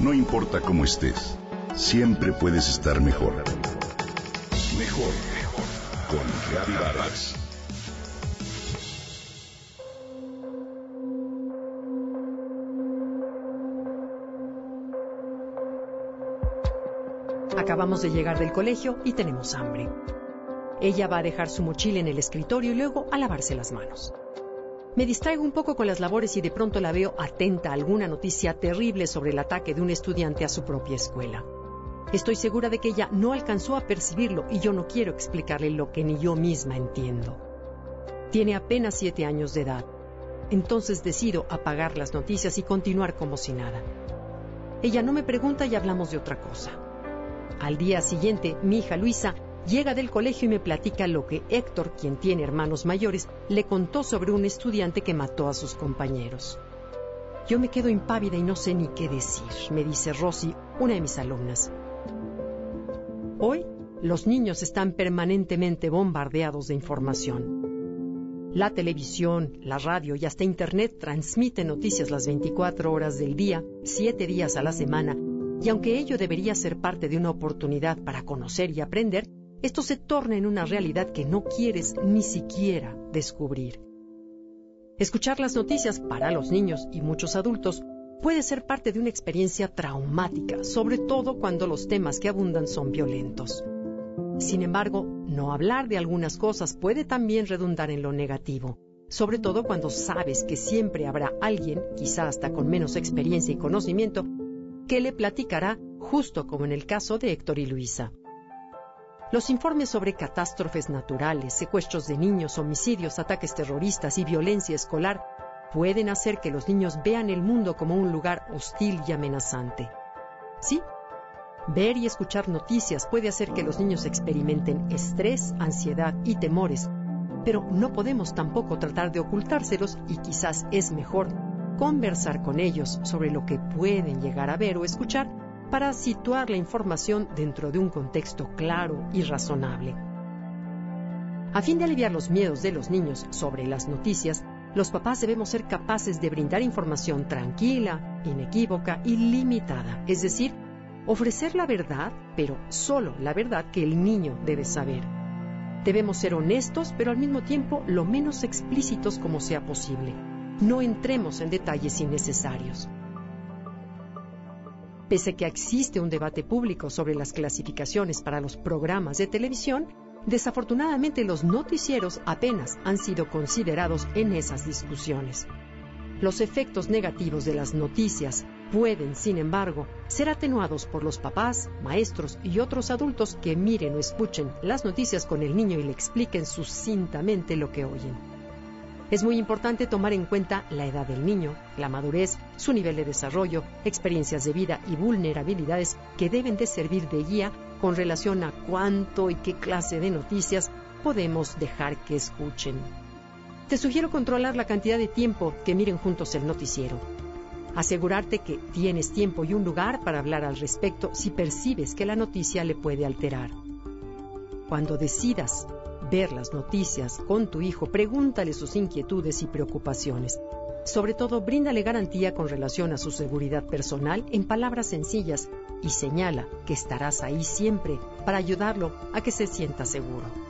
No importa cómo estés, siempre puedes estar mejor. Mejor, mejor. Con Vargas. Acabamos de llegar del colegio y tenemos hambre. Ella va a dejar su mochila en el escritorio y luego a lavarse las manos. Me distraigo un poco con las labores y de pronto la veo atenta a alguna noticia terrible sobre el ataque de un estudiante a su propia escuela. Estoy segura de que ella no alcanzó a percibirlo y yo no quiero explicarle lo que ni yo misma entiendo. Tiene apenas siete años de edad. Entonces decido apagar las noticias y continuar como si nada. Ella no me pregunta y hablamos de otra cosa. Al día siguiente, mi hija Luisa llega del colegio y me platica lo que Héctor, quien tiene hermanos mayores, le contó sobre un estudiante que mató a sus compañeros. Yo me quedo impávida y no sé ni qué decir, me dice Rosy, una de mis alumnas. Hoy, los niños están permanentemente bombardeados de información. La televisión, la radio y hasta Internet transmiten noticias las 24 horas del día, 7 días a la semana, y aunque ello debería ser parte de una oportunidad para conocer y aprender, esto se torna en una realidad que no quieres ni siquiera descubrir. Escuchar las noticias para los niños y muchos adultos puede ser parte de una experiencia traumática, sobre todo cuando los temas que abundan son violentos. Sin embargo, no hablar de algunas cosas puede también redundar en lo negativo, sobre todo cuando sabes que siempre habrá alguien, quizá hasta con menos experiencia y conocimiento, que le platicará, justo como en el caso de Héctor y Luisa. Los informes sobre catástrofes naturales, secuestros de niños, homicidios, ataques terroristas y violencia escolar pueden hacer que los niños vean el mundo como un lugar hostil y amenazante. Sí, ver y escuchar noticias puede hacer que los niños experimenten estrés, ansiedad y temores, pero no podemos tampoco tratar de ocultárselos y quizás es mejor conversar con ellos sobre lo que pueden llegar a ver o escuchar para situar la información dentro de un contexto claro y razonable. A fin de aliviar los miedos de los niños sobre las noticias, los papás debemos ser capaces de brindar información tranquila, inequívoca y limitada, es decir, ofrecer la verdad, pero solo la verdad que el niño debe saber. Debemos ser honestos, pero al mismo tiempo lo menos explícitos como sea posible. No entremos en detalles innecesarios. Pese a que existe un debate público sobre las clasificaciones para los programas de televisión, desafortunadamente los noticieros apenas han sido considerados en esas discusiones. Los efectos negativos de las noticias pueden, sin embargo, ser atenuados por los papás, maestros y otros adultos que miren o escuchen las noticias con el niño y le expliquen sucintamente lo que oyen. Es muy importante tomar en cuenta la edad del niño, la madurez, su nivel de desarrollo, experiencias de vida y vulnerabilidades que deben de servir de guía con relación a cuánto y qué clase de noticias podemos dejar que escuchen. Te sugiero controlar la cantidad de tiempo que miren juntos el noticiero. Asegurarte que tienes tiempo y un lugar para hablar al respecto si percibes que la noticia le puede alterar. Cuando decidas ver las noticias con tu hijo, pregúntale sus inquietudes y preocupaciones. Sobre todo, bríndale garantía con relación a su seguridad personal en palabras sencillas y señala que estarás ahí siempre para ayudarlo a que se sienta seguro.